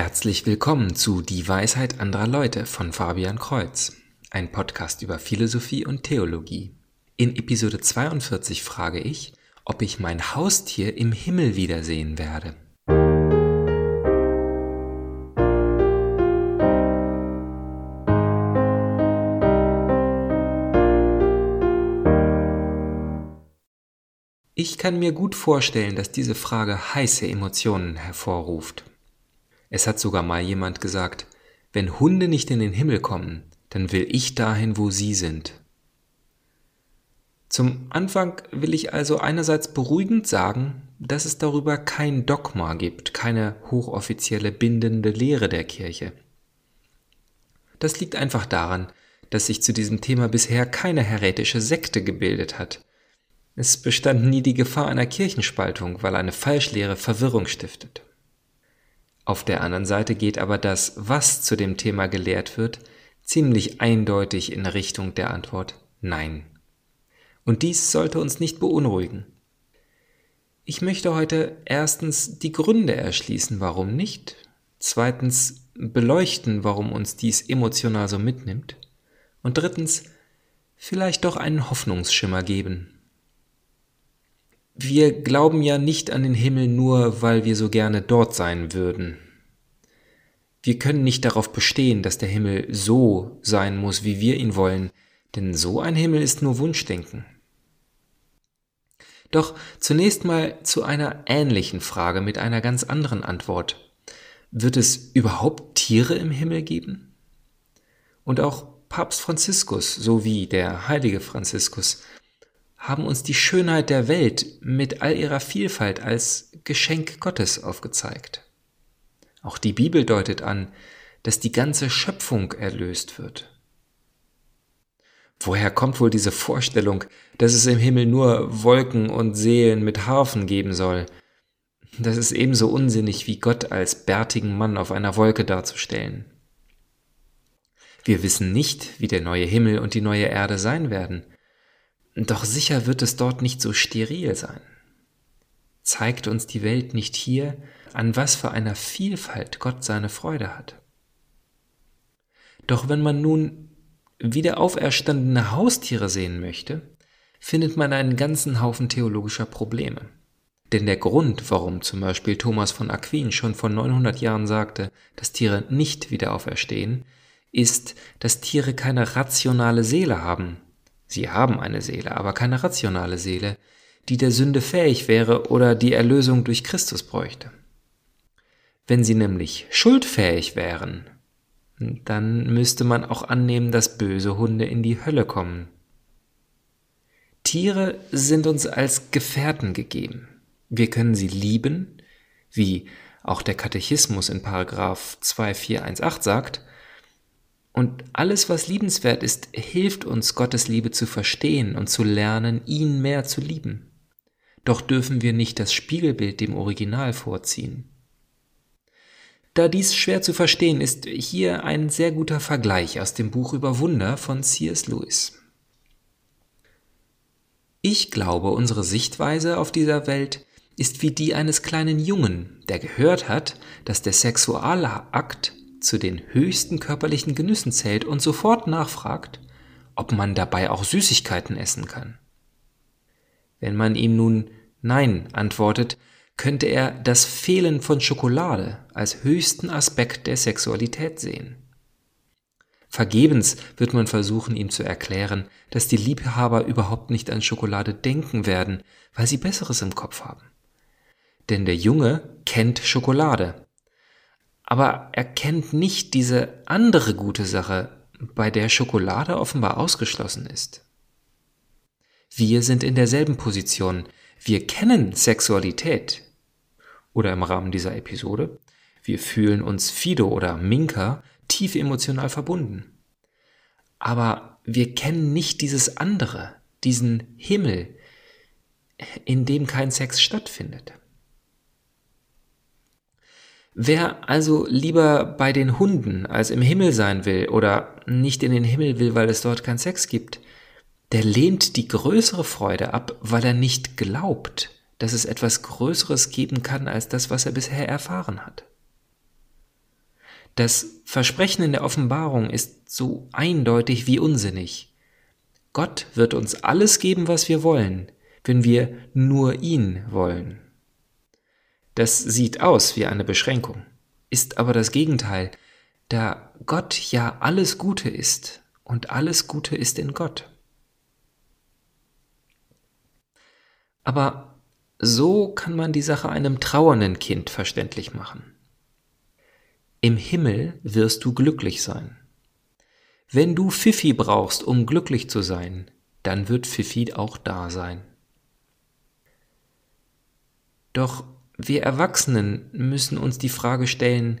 Herzlich willkommen zu Die Weisheit anderer Leute von Fabian Kreuz, ein Podcast über Philosophie und Theologie. In Episode 42 frage ich, ob ich mein Haustier im Himmel wiedersehen werde. Ich kann mir gut vorstellen, dass diese Frage heiße Emotionen hervorruft. Es hat sogar mal jemand gesagt, wenn Hunde nicht in den Himmel kommen, dann will ich dahin, wo sie sind. Zum Anfang will ich also einerseits beruhigend sagen, dass es darüber kein Dogma gibt, keine hochoffizielle bindende Lehre der Kirche. Das liegt einfach daran, dass sich zu diesem Thema bisher keine heretische Sekte gebildet hat. Es bestand nie die Gefahr einer Kirchenspaltung, weil eine Falschlehre Verwirrung stiftet. Auf der anderen Seite geht aber das, was zu dem Thema gelehrt wird, ziemlich eindeutig in Richtung der Antwort Nein. Und dies sollte uns nicht beunruhigen. Ich möchte heute erstens die Gründe erschließen, warum nicht, zweitens beleuchten, warum uns dies emotional so mitnimmt, und drittens vielleicht doch einen Hoffnungsschimmer geben, wir glauben ja nicht an den Himmel nur, weil wir so gerne dort sein würden. Wir können nicht darauf bestehen, dass der Himmel so sein muss, wie wir ihn wollen, denn so ein Himmel ist nur Wunschdenken. Doch zunächst mal zu einer ähnlichen Frage mit einer ganz anderen Antwort. Wird es überhaupt Tiere im Himmel geben? Und auch Papst Franziskus sowie der heilige Franziskus haben uns die Schönheit der Welt mit all ihrer Vielfalt als Geschenk Gottes aufgezeigt. Auch die Bibel deutet an, dass die ganze Schöpfung erlöst wird. Woher kommt wohl diese Vorstellung, dass es im Himmel nur Wolken und Seelen mit Harfen geben soll? Das ist ebenso unsinnig wie Gott als bärtigen Mann auf einer Wolke darzustellen. Wir wissen nicht, wie der neue Himmel und die neue Erde sein werden. Doch sicher wird es dort nicht so steril sein. Zeigt uns die Welt nicht hier, an was für einer Vielfalt Gott seine Freude hat. Doch wenn man nun wieder auferstandene Haustiere sehen möchte, findet man einen ganzen Haufen theologischer Probleme. Denn der Grund, warum zum Beispiel Thomas von Aquin schon vor 900 Jahren sagte, dass Tiere nicht wieder auferstehen, ist, dass Tiere keine rationale Seele haben, Sie haben eine Seele, aber keine rationale Seele, die der Sünde fähig wäre oder die Erlösung durch Christus bräuchte. Wenn sie nämlich schuldfähig wären, dann müsste man auch annehmen, dass böse Hunde in die Hölle kommen. Tiere sind uns als Gefährten gegeben. Wir können sie lieben, wie auch der Katechismus in Paragraph 2418 sagt, und alles, was liebenswert ist, hilft uns, Gottes Liebe zu verstehen und zu lernen, ihn mehr zu lieben. Doch dürfen wir nicht das Spiegelbild dem Original vorziehen. Da dies schwer zu verstehen ist, hier ein sehr guter Vergleich aus dem Buch über Wunder von C.S. Lewis. Ich glaube, unsere Sichtweise auf dieser Welt ist wie die eines kleinen Jungen, der gehört hat, dass der Sexualakt zu den höchsten körperlichen Genüssen zählt und sofort nachfragt, ob man dabei auch Süßigkeiten essen kann. Wenn man ihm nun Nein antwortet, könnte er das Fehlen von Schokolade als höchsten Aspekt der Sexualität sehen. Vergebens wird man versuchen, ihm zu erklären, dass die Liebhaber überhaupt nicht an Schokolade denken werden, weil sie Besseres im Kopf haben. Denn der Junge kennt Schokolade, aber er kennt nicht diese andere gute Sache, bei der Schokolade offenbar ausgeschlossen ist. Wir sind in derselben Position. Wir kennen Sexualität. Oder im Rahmen dieser Episode, wir fühlen uns Fido oder Minka tief emotional verbunden. Aber wir kennen nicht dieses andere, diesen Himmel, in dem kein Sex stattfindet. Wer also lieber bei den Hunden als im Himmel sein will oder nicht in den Himmel will, weil es dort keinen Sex gibt, der lehnt die größere Freude ab, weil er nicht glaubt, dass es etwas Größeres geben kann als das, was er bisher erfahren hat. Das Versprechen in der Offenbarung ist so eindeutig wie unsinnig. Gott wird uns alles geben, was wir wollen, wenn wir nur ihn wollen. Das sieht aus wie eine Beschränkung, ist aber das Gegenteil, da Gott ja alles Gute ist und alles Gute ist in Gott. Aber so kann man die Sache einem trauernden Kind verständlich machen. Im Himmel wirst du glücklich sein. Wenn du Fifi brauchst, um glücklich zu sein, dann wird Fifi auch da sein. Doch wir Erwachsenen müssen uns die Frage stellen,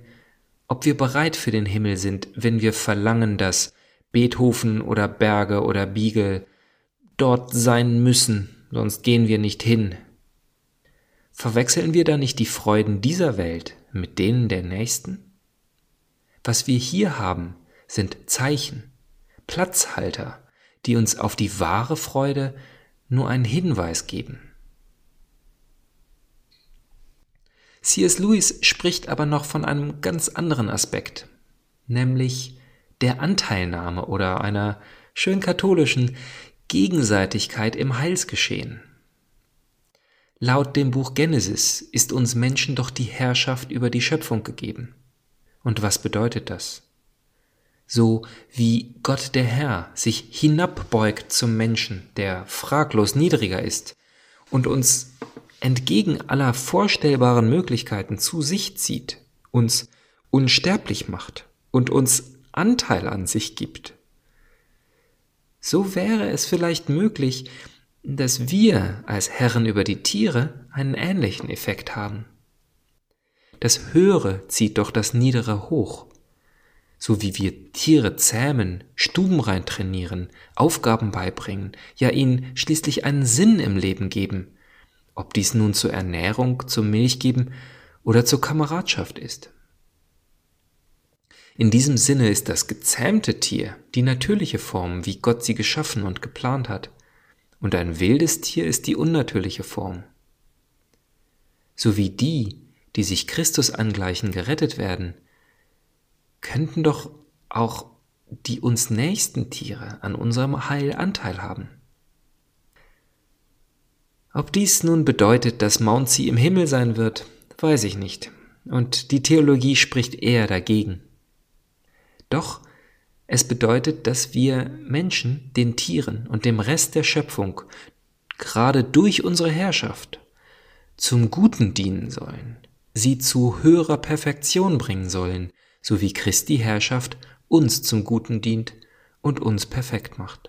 ob wir bereit für den Himmel sind, wenn wir verlangen, dass Beethoven oder Berge oder Biegel dort sein müssen, sonst gehen wir nicht hin. Verwechseln wir da nicht die Freuden dieser Welt mit denen der nächsten? Was wir hier haben, sind Zeichen, Platzhalter, die uns auf die wahre Freude nur einen Hinweis geben. C.S. Lewis spricht aber noch von einem ganz anderen Aspekt, nämlich der Anteilnahme oder einer schön katholischen Gegenseitigkeit im Heilsgeschehen. Laut dem Buch Genesis ist uns Menschen doch die Herrschaft über die Schöpfung gegeben. Und was bedeutet das? So wie Gott der Herr sich hinabbeugt zum Menschen, der fraglos niedriger ist, und uns entgegen aller vorstellbaren Möglichkeiten zu sich zieht, uns unsterblich macht und uns Anteil an sich gibt. So wäre es vielleicht möglich, dass wir als Herren über die Tiere einen ähnlichen Effekt haben. Das Höhere zieht doch das Niedere hoch. So wie wir Tiere zähmen, stubenrein trainieren, Aufgaben beibringen, ja ihnen schließlich einen Sinn im Leben geben, ob dies nun zur Ernährung, zum Milchgeben oder zur Kameradschaft ist. In diesem Sinne ist das gezähmte Tier die natürliche Form, wie Gott sie geschaffen und geplant hat, und ein wildes Tier ist die unnatürliche Form. So wie die, die sich Christus angleichen, gerettet werden, könnten doch auch die uns nächsten Tiere an unserem Heil Anteil haben. Ob dies nun bedeutet, dass Mountsea im Himmel sein wird, weiß ich nicht, und die Theologie spricht eher dagegen. Doch es bedeutet, dass wir Menschen den Tieren und dem Rest der Schöpfung gerade durch unsere Herrschaft zum Guten dienen sollen, sie zu höherer Perfektion bringen sollen, so wie Christi Herrschaft uns zum Guten dient und uns perfekt macht.